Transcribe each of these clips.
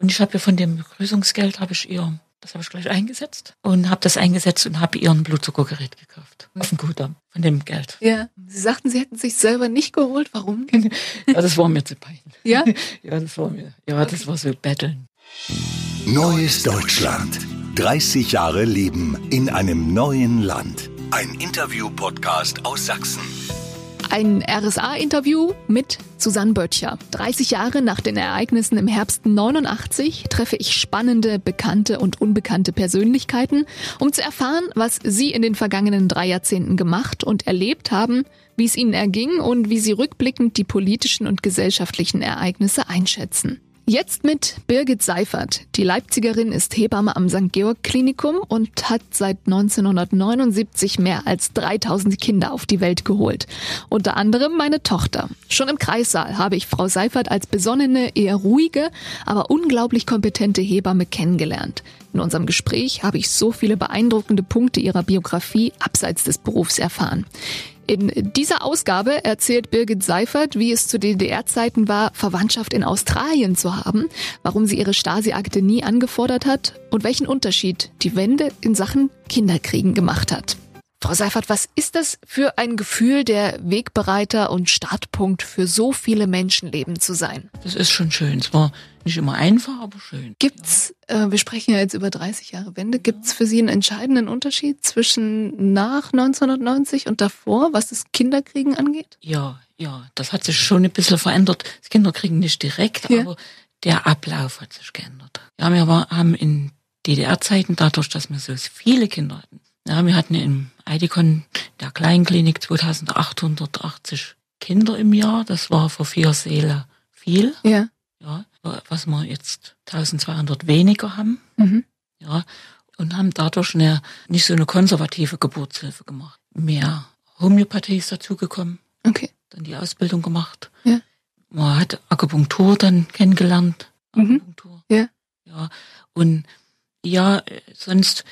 Und ich habe ja von dem Begrüßungsgeld habe ich ihr, das habe ich gleich eingesetzt und habe das eingesetzt und habe ihr ein Blutzuckergerät gekauft. Auf dem Kudamm, von dem Geld. Ja. Sie sagten, Sie hätten sich selber nicht geholt. Warum? ja, das war mir zu peinlich. Ja? Ja, das war mir, ja, das war so betteln. Neues Deutschland. 30 Jahre Leben in einem neuen Land. Ein Interview-Podcast aus Sachsen. Ein RSA-Interview mit Susanne Böttcher. 30 Jahre nach den Ereignissen im Herbst 89 treffe ich spannende, bekannte und unbekannte Persönlichkeiten, um zu erfahren, was sie in den vergangenen drei Jahrzehnten gemacht und erlebt haben, wie es ihnen erging und wie sie rückblickend die politischen und gesellschaftlichen Ereignisse einschätzen. Jetzt mit Birgit Seifert. Die Leipzigerin ist Hebamme am St. Georg Klinikum und hat seit 1979 mehr als 3000 Kinder auf die Welt geholt. Unter anderem meine Tochter. Schon im Kreissaal habe ich Frau Seifert als besonnene, eher ruhige, aber unglaublich kompetente Hebamme kennengelernt. In unserem Gespräch habe ich so viele beeindruckende Punkte ihrer Biografie abseits des Berufs erfahren. In dieser Ausgabe erzählt Birgit Seifert, wie es zu DDR-Zeiten war, Verwandtschaft in Australien zu haben, warum sie ihre Stasi-Akte nie angefordert hat und welchen Unterschied die Wende in Sachen Kinderkriegen gemacht hat. Frau Seifert, was ist das für ein Gefühl, der Wegbereiter und Startpunkt für so viele Menschenleben zu sein? Das ist schon schön. Es war nicht immer einfach, aber schön. Gibt's, äh, wir sprechen ja jetzt über 30 Jahre Wende, gibt's für Sie einen entscheidenden Unterschied zwischen nach 1990 und davor, was das Kinderkriegen angeht? Ja, ja, das hat sich schon ein bisschen verändert. Das Kinderkriegen nicht direkt, Ja. aber der Ablauf hat sich geändert. Ja, wir war, haben in DDR-Zeiten, dadurch, dass wir so viele Kinder hatten, ja, wir hatten im Eidikon der Kleinklinik 2880 Kinder im Jahr. Das war für vier Seele viel. Ja. Ja, was wir jetzt 1200 weniger haben. Mhm. Ja, und haben dadurch eine, nicht so eine konservative Geburtshilfe gemacht. Mehr Homöopathie ist dazugekommen, Okay. dann die Ausbildung gemacht. Ja. Man hat Akupunktur dann kennengelernt. Mhm. Akupunktur. Ja. Ja, und ja, sonst,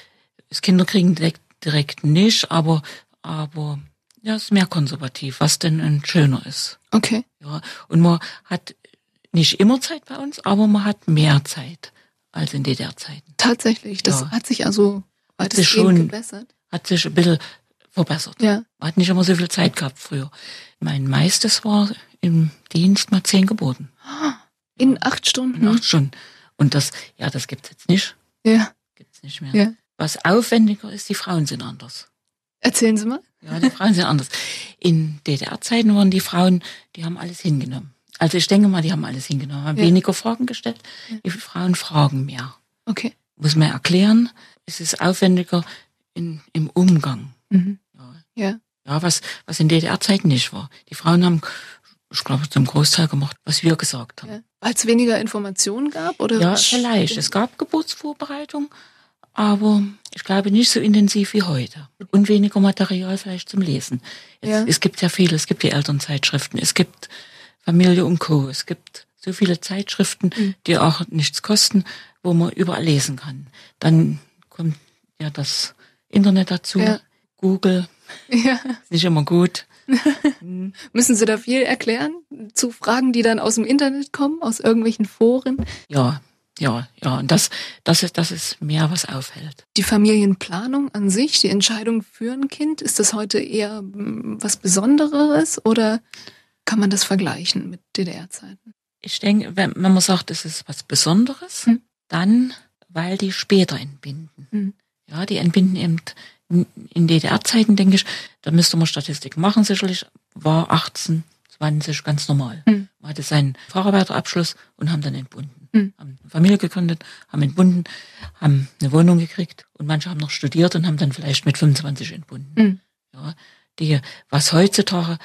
das Kinderkriegen direkt, direkt nicht, aber, aber, ja, es ist mehr konservativ, was denn ein schöner ist. Okay. Ja, und man hat nicht immer Zeit bei uns, aber man hat mehr Zeit als in DDR-Zeiten. Tatsächlich. Das Ja. hat sich also Hat sich weitestgehend schon- gebessert. Hat sich ein bisschen verbessert. Ja. Man hat nicht immer so viel Zeit gehabt früher. Mein meistes war im Dienst mal zehn geboten. In acht Stunden. In acht Stunden. Und das, ja, das gibt's jetzt nicht. Ja. Gibt's nicht mehr. Ja. Was aufwendiger ist, die Frauen sind anders. Erzählen Sie mal. Ja, die Frauen sind anders. In DDR-Zeiten waren die Frauen, die haben alles hingenommen. Also ich denke mal, die haben alles hingenommen, haben Ja. weniger Fragen gestellt. Die Frauen fragen mehr. Okay. Muss man erklären, es ist aufwendiger in, im Umgang. Mhm. Ja. Ja. Ja, was, was in DDR-Zeiten nicht war. Die Frauen haben, ich glaube, zum Großteil gemacht, was wir gesagt haben. Weil es weniger Informationen gab? Oder Ja, vielleicht. Es gab Geburtsvorbereitung, aber ich glaube nicht so intensiv wie heute. Und weniger Material vielleicht zum Lesen. Jetzt, Ja. Es gibt ja viele, es gibt die Elternzeitschriften, es gibt Familie und Co. Es gibt so viele Zeitschriften, Mhm. die auch nichts kosten, wo man überall lesen kann. Dann kommt ja das Internet dazu, Ja. Google, Ja. ist nicht immer gut. Müssen Sie da viel erklären zu Fragen, die dann aus dem Internet kommen, aus irgendwelchen Foren? Ja, ja, ja. Und das, das ist, das ist mehr, was aufhält. Die Familienplanung an sich, die Entscheidung für ein Kind, ist das heute eher mm, was Besonderes oder kann man das vergleichen mit DDR-Zeiten? Ich denke, wenn, man sagt, es ist was Besonderes, Hm. dann, weil die später entbinden. Hm. Ja, die entbinden eben in- in DDR-Zeiten, denke ich, da müsste man Statistik machen, sicherlich, war 18, 20 ganz normal. Hm. Man hatte seinen Facharbeiterabschluss und haben dann entbunden. Hm. Haben eine Familie gegründet, haben entbunden, haben eine Wohnung gekriegt und manche haben noch studiert und haben dann vielleicht mit 25 entbunden. Hm. Ja, die, was heutzutage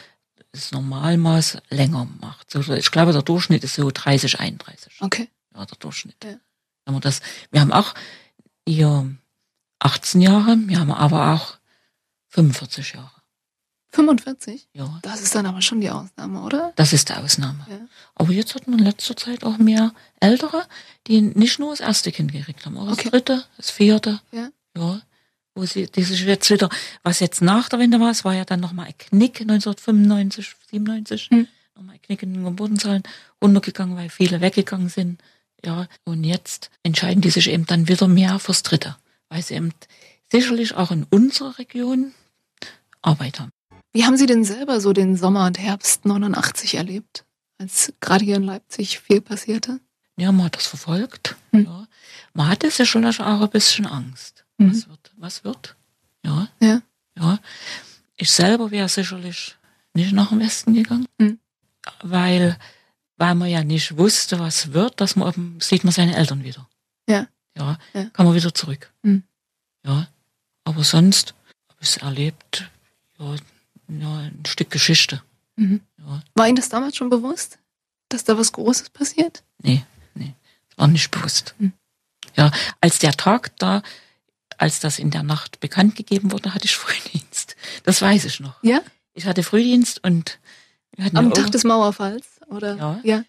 das Normalmaß länger macht. Ich glaube, der Durchschnitt ist so 30, 31. Okay. Ja, der Durchschnitt. Ja. Wir, das, wir haben auch ihr 18 Jahre, wir haben aber auch 45 Jahre. 45? Ja, Das ist dann aber schon die Ausnahme, oder? das ist die Ausnahme. Ja. Aber jetzt hat man in letzter Zeit auch mehr Ältere, die nicht nur das erste Kind gekriegt haben, auch Okay. das dritte, das vierte. Ja. Ja. Wo sie, die sich jetzt wieder, was jetzt nach der Wende war, es war ja dann nochmal ein Knick 1995, 97, Hm. nochmal ein Knick in den Geburtenzahlen runtergegangen, weil viele weggegangen sind Ja, und jetzt entscheiden die sich eben dann wieder mehr fürs Dritte, weil sie eben sicherlich auch in unserer Region Arbeit haben. Wie haben Sie denn selber so den Sommer und Herbst 89 erlebt, als gerade hier in Leipzig viel passierte? Ja, man hat das verfolgt. Hm. Ja. Man hatte sicherlich auch ein bisschen Angst. Mhm. Was wird? Was wird? Ja, Ja. ja. Ich selber wäre sicherlich nicht nach dem Westen gegangen, Hm. weil, weil man ja nicht wusste, was wird, dass man eben, sieht man seine Eltern wieder. Ja. Ja, Ja. kann man wieder zurück. Hm. Ja, aber sonst habe ich es erlebt, ja, ja, ein Stück Geschichte. Mhm. Ja, War Ihnen das damals schon bewusst, dass da was Großes passiert? nee, nee, war nicht bewusst. Hm. Ja, als der Tag da, als das in der Nacht bekannt gegeben wurde, hatte ich Frühdienst. Das weiß ich noch. Ja? Ich hatte Frühdienst und wir hatten Am Tag des Mauerfalls? Oder? Ja. Ja.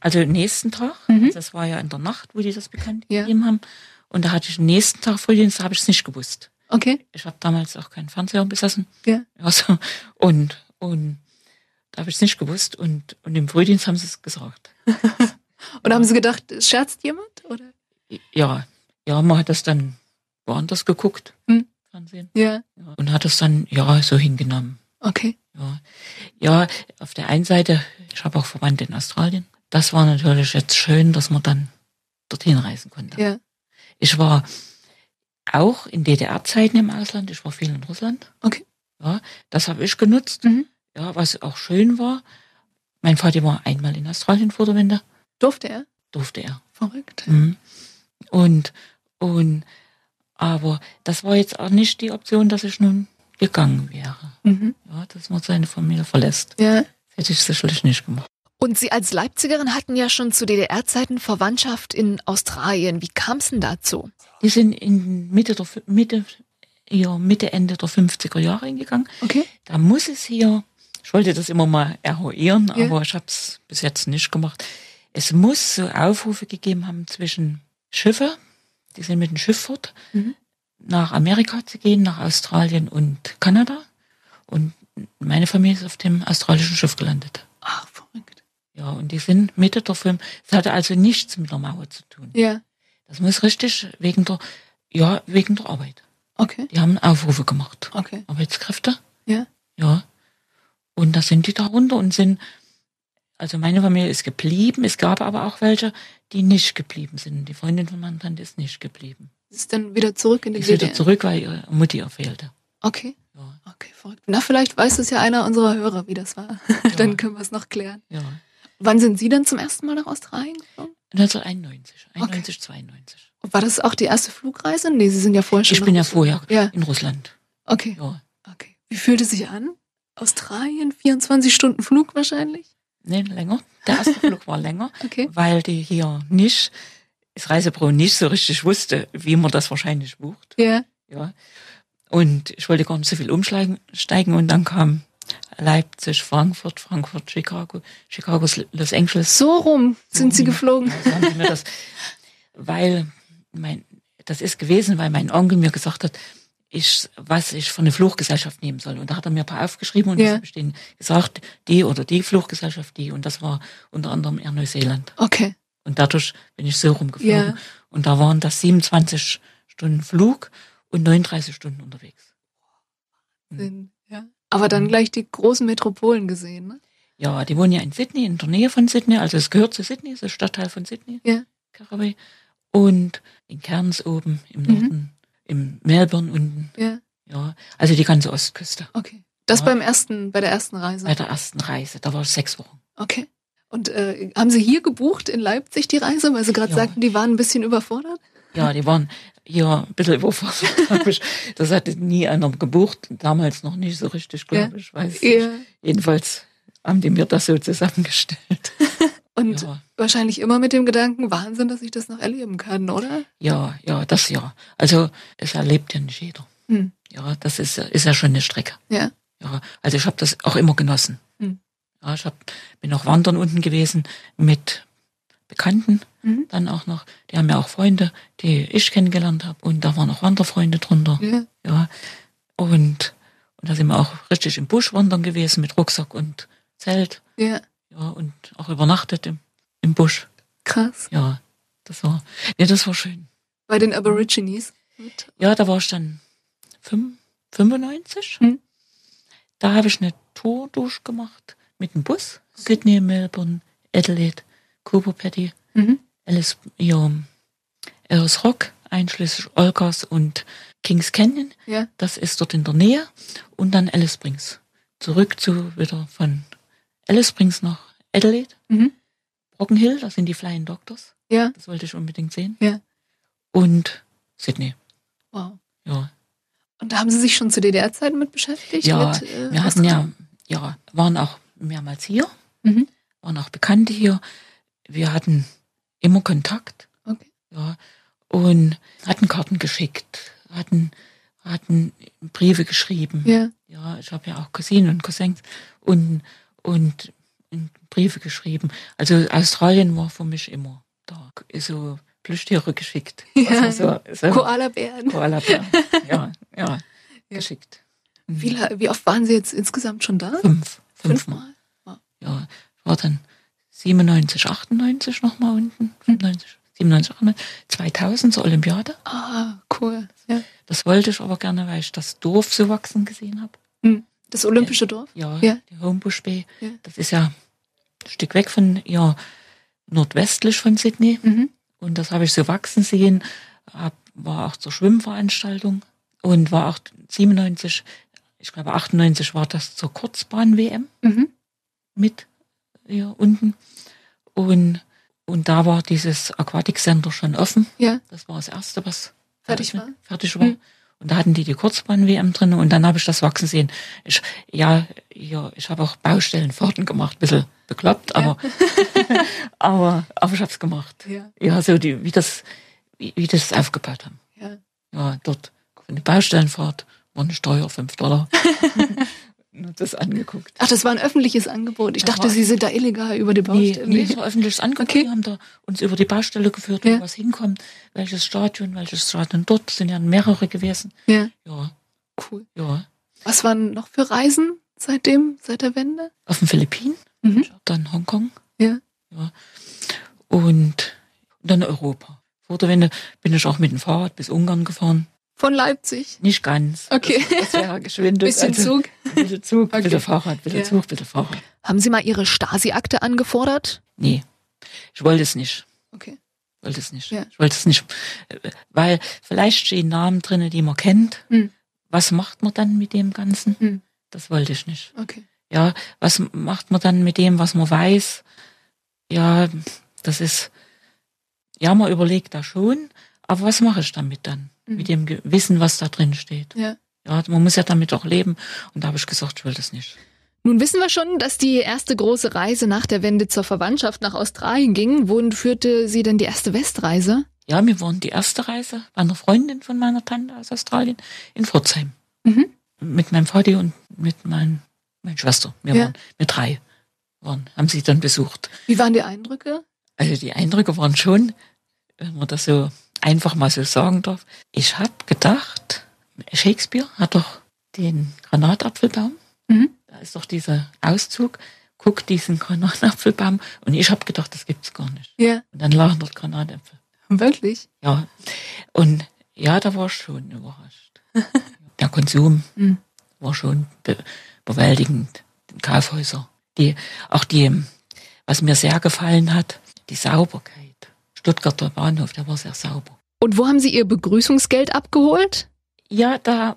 also nächsten Tag, Mhm. das war ja in der Nacht, wo die das bekannt Ja. gegeben haben. Und da hatte ich den nächsten Tag Frühdienst, da habe ich es nicht gewusst. Okay. Ich habe damals auch keinen Fernseher besessen. Ja. Also, und, und da habe ich es nicht gewusst. Und, und im Frühdienst haben sie es gesagt. Und haben Sie gedacht, es scherzt jemand? Oder? Ja, ja, man hat das dann woanders geguckt, Hm. Fernsehen. Ja. Ja. Und hat das dann, ja, so hingenommen. Okay. Ja. ja, auf der einen Seite, ich habe auch Verwandte in Australien. Das war natürlich jetzt schön, dass man dann dorthin reisen konnte. Ja. Ich war auch in DDR-Zeiten im Ausland. Ich war viel in Russland. Okay. Ja, das habe ich genutzt. Mhm. Ja, was auch schön war. Mein Vater war einmal in Australien vor der Wende. Durfte er? Durfte er. Verrückt. Mhm. Und, und, aber das war jetzt auch nicht die Option, dass ich nun gegangen wäre. Mhm. Ja, dass man seine Familie verlässt. Ja. Das hätte ich sicherlich nicht gemacht. Und Sie als Leipzigerin hatten ja schon zu DDR-Zeiten Verwandtschaft in Australien. Wie kam es denn dazu? Die sind in Mitte der, Mitte, ja, Mitte, Ende der 50er Jahre hingegangen. Okay. Da muss es hier, ich wollte das immer mal eruieren, Ja. aber ich habe es bis jetzt nicht gemacht. Es muss so Aufrufe gegeben haben zwischen Schiffe, die sind mit dem Schiff fort, Mhm. nach Amerika zu gehen, nach Australien und Kanada. Und meine Familie ist auf dem australischen Schiff gelandet. Ja, und die sind Mitte der Film. Es hatte also nichts mit der Mauer zu tun. Ja. Das muss richtig wegen der, ja, wegen der Arbeit. Okay. Die haben Aufrufe gemacht. Okay. Arbeitskräfte. Ja. Ja. Und da sind die da runter und sind, also meine Familie ist geblieben. Es gab aber auch welche, die nicht geblieben sind. Die Freundin von meiner Tante ist nicht geblieben. Ist dann wieder zurück in Die ist wieder zurück, weil ihre Mutti ihr fehlte. Okay. Ja. Okay, verrückt. Na, vielleicht weiß es ja einer unserer Hörer, wie das war. dann können wir es noch klären. Ja. Wann sind Sie dann zum ersten Mal nach Australien gekommen? 1991, 91, 92. Und War das auch die erste Flugreise? Nee, Sie sind ja vorher schon. Ich bin ja Russland. vorher Ja, in Russland. okay. Ja. okay. Wie fühlt es sich an? Australien, 24 Stunden Flug wahrscheinlich? Nee, länger. Der erste Flug war länger, Okay. weil die hier nicht, das Reisebüro nicht so richtig wusste, wie man das wahrscheinlich bucht. Ja. Ja. Und ich wollte gar nicht so viel umsteigen steigen und dann kam Leipzig, Frankfurt, Frankfurt, Chicago, Chicago, Los Angeles. So rum sind Sie geflogen. Ja, so das, weil mein, das ist gewesen, weil mein Onkel mir gesagt hat, ich, was ich von eine Fluggesellschaft nehmen soll. Und da hat er mir ein paar aufgeschrieben und Ja. denen gesagt, die oder die Fluggesellschaft, die. Und das war unter anderem Air Neuseeland. Okay. Und dadurch bin ich so rumgeflogen. Ja. Und da waren das 27 Stunden Flug und 39 Stunden unterwegs. Mhm. Ja. Aber dann gleich die großen Metropolen gesehen, ne? Ja, die wohnen ja in Sydney, in der Nähe von Sydney. Also es gehört zu Sydney, es ist ein Stadtteil von Sydney. Ja. Carraway. Und in Cairns oben im Mhm. Norden, im Melbourne unten. Ja. Ja, also die ganze Ostküste. Okay. Das Ja. beim ersten, bei der ersten Reise. Bei der ersten Reise, da war ich sechs Wochen. Okay. Und äh, haben Sie hier gebucht in Leipzig die Reise, weil Sie gerade Ja. sagten, die waren ein bisschen überfordert? Ja, die waren hier ein bisschen ich. Das hatte nie einer gebucht. Damals noch nicht so richtig, glaube Ja. ich. Weiß Ja. Jedenfalls haben die mir das so zusammengestellt. Und Ja. wahrscheinlich immer mit dem Gedanken, Wahnsinn, dass ich das noch erleben kann, oder? Ja, ja, das ja. Also, es erlebt ja nicht jeder. Hm. Ja, das ist, ist ja schon eine Strecke. Ja. Ja, also ich habe das auch immer genossen. Hm. Ja, ich hab, bin auch wandern unten gewesen mit Bekannten, Mhm. dann auch noch. Die haben ja auch Freunde, die ich kennengelernt habe. Und da waren auch Wanderfreunde drunter. Ja. Ja. Und, und da sind wir auch richtig im Busch wandern gewesen mit Rucksack und Zelt. Ja. Ja, und auch übernachtet im, im Busch. Krass. Ja. Das war, ja, das war schön. Bei den Aborigines? Ja, da war ich dann fünf- 95. Hm. Da habe ich eine Tour durchgemacht mit dem Bus. Sydney, Melbourne, Adelaide, Cooper Patty, Mhm. Alice, ja, Alice Rock, einschließlich Olgas und Kings Canyon. Ja. Das ist dort in der Nähe. Und dann Alice Springs. Zurück zu wieder von Alice Springs nach Adelaide. Mhm. Brocken Hill, das sind die Flying Doctors. Ja. Das wollte ich unbedingt sehen. Ja. Und Sydney. Wow. Ja. Und da haben Sie sich schon zu DDR-Zeiten mit beschäftigt? Ja, mit, äh, wir hatten ja, Australien? ja, waren auch mehrmals hier, Mhm. waren auch Bekannte hier. Wir hatten immer Kontakt, Okay. ja, und hatten Karten geschickt, hatten, hatten Briefe geschrieben. Ja. Ja, ich habe ja auch Cousinen und Cousins und, und, und Briefe geschrieben. Also Australien war für mich immer da. So Plüschtiere geschickt. Ja. Also so, so Koalabären. Koalabär. ja, ja, geschickt. Mhm. Wie, la- wie oft waren Sie jetzt insgesamt schon da? Fünf. Fünfmal. Fünfmal. Wow. Ja, ich war dann 97, 98 nochmal unten. 95, 97, 98, 2000 zur Olympiade. Ah, cool. Ja. Das wollte ich aber gerne, weil ich das Dorf so wachsen gesehen habe. Hm. Das Olympische Dorf? Ja, Ja. die Homebush Bay. Ja. Das ist ja ein Stück weg von, ja, nordwestlich von Sydney. Mhm. Und das habe ich so wachsen sehen. Hab, war auch zur Schwimmveranstaltung und war auch 97, ich glaube 98 war das zur Kurzbahn-WM Mhm. mit hier unten. Und, und da war dieses Aquatic Center schon offen. Ja. Das war das erste, was Fertig war? Fertig war. Hm. Und da hatten die die Kurzbahn-WM drin und dann habe ich das wachsen sehen. Ich, ja, ja, ich habe auch Baustellenfahrten gemacht, bisschen bekloppt, aber, aber, aber ich habe es gemacht. Ja. Ja, so die, wie das, wie, wie das aufgebaut haben. Ja. Ja, dort eine Baustellenfahrt war eine Steuer 5 Dollar. Nur das angeguckt. Ach, das war ein öffentliches Angebot. Ich Das dachte, Sie sind da illegal über die Nee, Baustelle. nee, es war öffentliches Angebot. Okay. Die haben da uns über die Baustelle geführt, Ja. wo was hinkommt, welches Stadion, welches Stadion dort, sind ja mehrere gewesen. Ja, Ja, cool. ja. Was waren noch für Reisen seitdem, seit der Wende? Auf den Philippinen, Mhm. dann Hongkong Ja. ja. und dann Europa. Vor der Wende bin ich auch mit dem Fahrrad bis Ungarn gefahren. Von Leipzig. Nicht ganz. Okay. Das, das wäre geschwindet. Bisschen Also, Zug. Bitte Zug, Okay. bitte Fahrrad, bitte Ja. Zug, bitte Fahrrad. Haben Sie mal Ihre Stasi-Akte angefordert? Nee, ich wollte es nicht. Okay. wollte es nicht. Ja. Ich wollte es nicht. Weil vielleicht stehen Namen drinne, die man kennt. Hm. Was macht man dann mit dem Ganzen? Hm. Das wollte ich nicht. Okay. Ja, was macht man dann mit dem, was man weiß? Ja, das ist, ja, man überlegt da schon, aber was mache ich damit dann? Mhm. Mit dem Ge- Wissen, was da drin steht. Ja. Ja, man muss ja damit auch leben. Und da habe ich gesagt, ich will das nicht. Nun wissen wir schon, dass die erste große Reise nach der Wende zur Verwandtschaft nach Australien ging. Wohin führte sie denn die erste Westreise? Ja, wir waren die erste Reise bei einer Freundin von meiner Tante aus Australien in Pforzheim. Mhm. Mit meinem Vati und mit mein, meiner Schwester. Wir Ja. waren, wir drei waren, haben sie dann besucht. Wie waren die Eindrücke? Also die Eindrücke waren schon, wenn man das so einfach mal so sagen darf. Ich habe gedacht, Shakespeare hat doch den Granatapfelbaum. Mhm. Da ist doch dieser Auszug. Guck diesen Granatapfelbaum. Und ich habe gedacht, das gibt's gar nicht. Ja. Und dann lagen dort Granatäpfel. Wirklich? Ja. Und ja, da war ich schon überrascht. Der Konsum Mhm. war schon be bewältigend. Die Kaufhäuser. Die, auch die, was mir sehr gefallen hat, die Sauberkeit. Stuttgarter Bahnhof, der war sehr sauber. Und wo haben Sie Ihr Begrüßungsgeld abgeholt? Ja, da,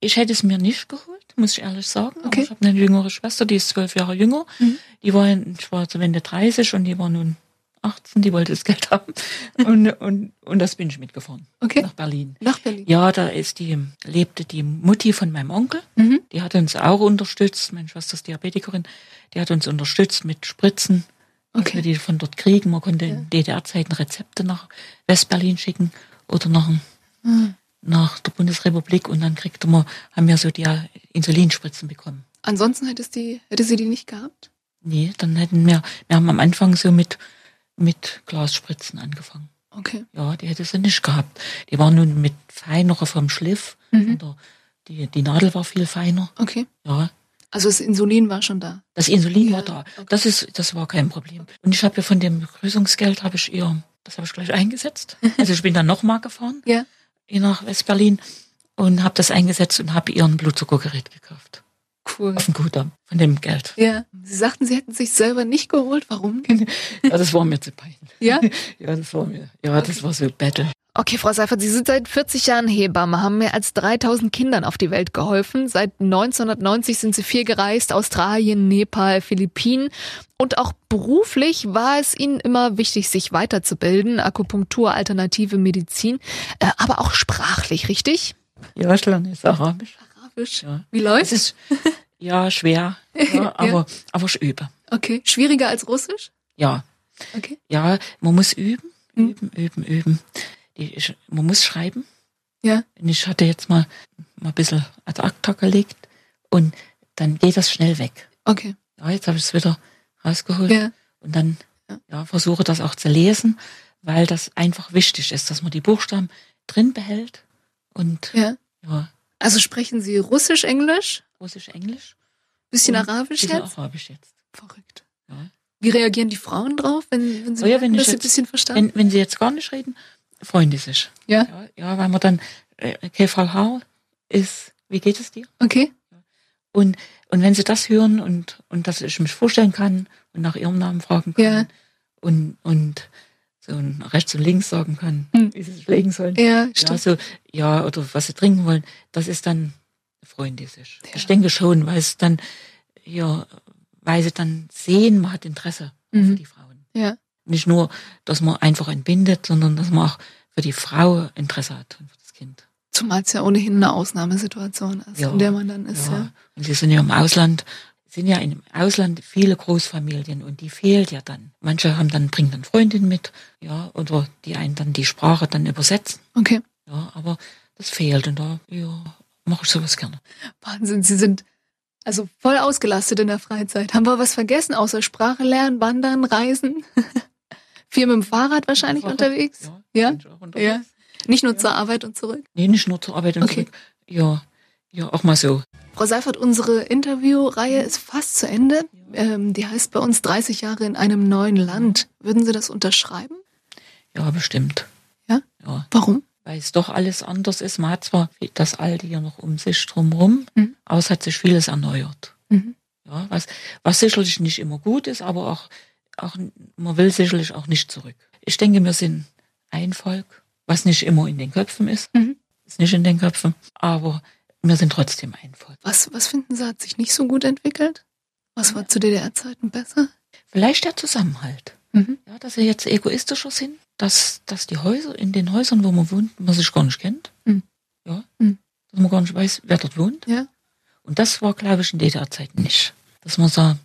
ich hätte es mir nicht geholt, muss ich ehrlich sagen. Aber Okay. ich habe eine jüngere Schwester, die ist zwölf Jahre jünger. Mhm. Die war, ich war zur Wende 30 und die war nun 18, die wollte das Geld haben. Und, und, und das bin ich mitgefahren. Okay. Nach Berlin. Nach Berlin. Ja, da ist die, lebte die Mutti von meinem Onkel. Mhm. Die hat uns auch unterstützt. Meine Schwester ist Diabetikerin. Die hat uns unterstützt mit Spritzen, Okay. wir die von dort kriegen. Man konnte Ja. in DDR-Zeiten Rezepte nach Westberlin schicken oder nach, Mhm. nach der Bundesrepublik und dann kriegte man, haben wir so die Insulinspritzen bekommen. Ansonsten hätte, es die, hätte sie die nicht gehabt? Nee, dann hätten wir, wir haben am Anfang so mit, mit Glasspritzen angefangen. Okay. Ja, die hätte sie nicht gehabt. Die war nun mit feinerer vom Schliff. Mhm. Die, die Nadel war viel feiner. Okay. Ja, Also das Insulin war schon da. das Insulin Ja, war da. okay. Das ist, das war kein Problem. Und ich habe ja von dem Begrüßungsgeld habe ich ihr Das habe ich gleich eingesetzt. Also ich bin dann nochmal gefahren Ja. nach Westberlin und habe das eingesetzt und habe ihr ein Blutzuckergerät gekauft. Cool. Auf dem Kudamm, von dem Geld. Ja. Sie sagten, Sie hätten sich selber nicht geholt. Warum? Ja, das war mir zu peinlich. Ja? Ja, das war mir, ja, das war so Battle. Okay, Frau Seifert, Sie sind seit 40 Jahren Hebamme, haben mehr als 3000 Kindern auf die Welt geholfen. Seit 1990 sind Sie viel gereist, Australien, Nepal, Philippinen. Und auch beruflich war es Ihnen immer wichtig, sich weiterzubilden. Akupunktur, alternative Medizin, äh, aber auch sprachlich, richtig? Ja, ich lerne jetzt Arabisch. Arabisch. Ja. Wie Es läuft's? ist, ja, schwer, ja, aber, aber ich übe. Okay. Schwieriger als Russisch? Ja, Okay. ja, man muss üben, Mhm. üben, üben, üben. Ich, man muss schreiben. Ja. Und ich hatte jetzt mal, mal ein bisschen ad acta gelegt und dann geht das schnell weg. Okay. Ja, jetzt habe ich es wieder rausgeholt Ja. und dann Ja. ja. versuche das auch zu lesen, weil das einfach wichtig ist, dass man die Buchstaben drin behält und Ja. ja, Also sprechen Sie Russisch, Englisch, Russisch, Englisch, bisschen und Arabisch bisschen jetzt? Arabisch jetzt. Verrückt. Ja. Wie reagieren die Frauen drauf, wenn, wenn sie Oh ja, merken, wenn dass sie ein jetzt- bisschen verstanden Wenn, wenn sie jetzt gar nicht reden, freuen die sich. Ja. Ja, weil man dann, äh, okay, Frau Hau ist, wie geht es dir? Okay. Und, und wenn sie das hören und, und dass ich mich vorstellen kann und nach ihrem Namen fragen kann Ja. und, und so rechts und links sagen kann, Hm. wie sie sich legen sollen. Ja, Ja, so, ja, oder was sie trinken wollen, das ist dann, sich. Ja. Ich denke schon, weil es dann, ja, weil sie dann sehen, man hat Interesse Mhm. für die Frauen. Ja. Nicht nur, dass man einfach entbindet, sondern dass man auch für die Frau Interesse hat und für das Kind. Zumal es ja ohnehin eine Ausnahmesituation ist, Ja. in der man dann ist. Ja. Und sie sind ja im Ausland, sind ja im Ausland viele Großfamilien und die fehlt ja dann. Manche haben dann, bringen dann Freundinnen mit, ja, oder die einen dann die Sprache dann übersetzen. Okay. Ja, aber das fehlt und da, ja, mache ich sowas gerne. Wahnsinn, Sie sind also voll ausgelastet in der Freizeit. Haben wir was vergessen, außer Sprache lernen, wandern, reisen? Viel mit dem Fahrrad wahrscheinlich Fahrrad, unterwegs? Ja. Ja? unterwegs. Ja. Nicht nur Ja. zur Arbeit und zurück? Nee, nicht nur zur Arbeit und Okay. zurück. Ja, ja, auch mal so. Frau Seifert, unsere Interviewreihe ist fast zu Ende. Ähm, die heißt bei uns 30 Jahre in einem neuen Land. Würden Sie das unterschreiben? Ja, bestimmt. Ja? Ja, Warum? weil es doch alles anders ist. Man hat zwar das Alte hier noch um sich drumherum, Mhm. aber es hat sich vieles erneuert. Mhm. Ja, was, was sicherlich nicht immer gut ist, aber auch, auch, man will sicherlich auch nicht zurück. Ich denke, wir sind ein Volk, was nicht immer in den Köpfen ist, Mhm. ist nicht in den Köpfen, aber wir sind trotzdem ein Volk. Was, was finden Sie, hat sich nicht so gut entwickelt? Was war zu DDR-Zeiten besser? Vielleicht der Zusammenhalt. Mhm. Ja, dass wir jetzt egoistischer sind, dass, dass die Häuser, in den Häusern, wo man wohnt, man sich gar nicht kennt. Mhm. Ja. Mhm. Dass man gar nicht weiß, wer dort wohnt. Ja. Und das war, glaube ich, in DDR-Zeiten nicht. Dass man sagt,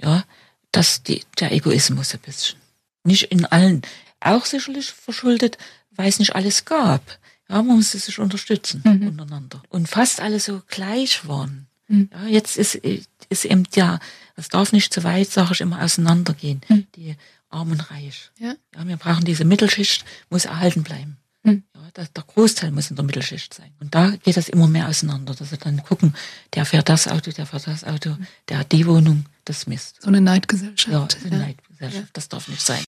ja, dass die, der Egoismus ein bisschen. Nicht in allen, auch sicherlich verschuldet, weil es nicht alles gab. Ja, man musste sich unterstützen Mhm. untereinander. Und fast alle so gleich waren. Mhm. Ja, jetzt ist, ist eben, ja, es darf nicht zu weit, sage ich immer, auseinandergehen. Mhm. Die Arm und Reich. Ja. Ja, wir brauchen diese Mittelschicht, muss erhalten bleiben. Mhm. Ja, der, der Großteil muss in der Mittelschicht sein. Und da geht das immer mehr auseinander, dass sie dann gucken, der fährt das Auto, der fährt das Auto, der hat die Wohnung, das Mist. So eine Neidgesellschaft. Ja, eine Neidgesellschaft, das darf nicht sein.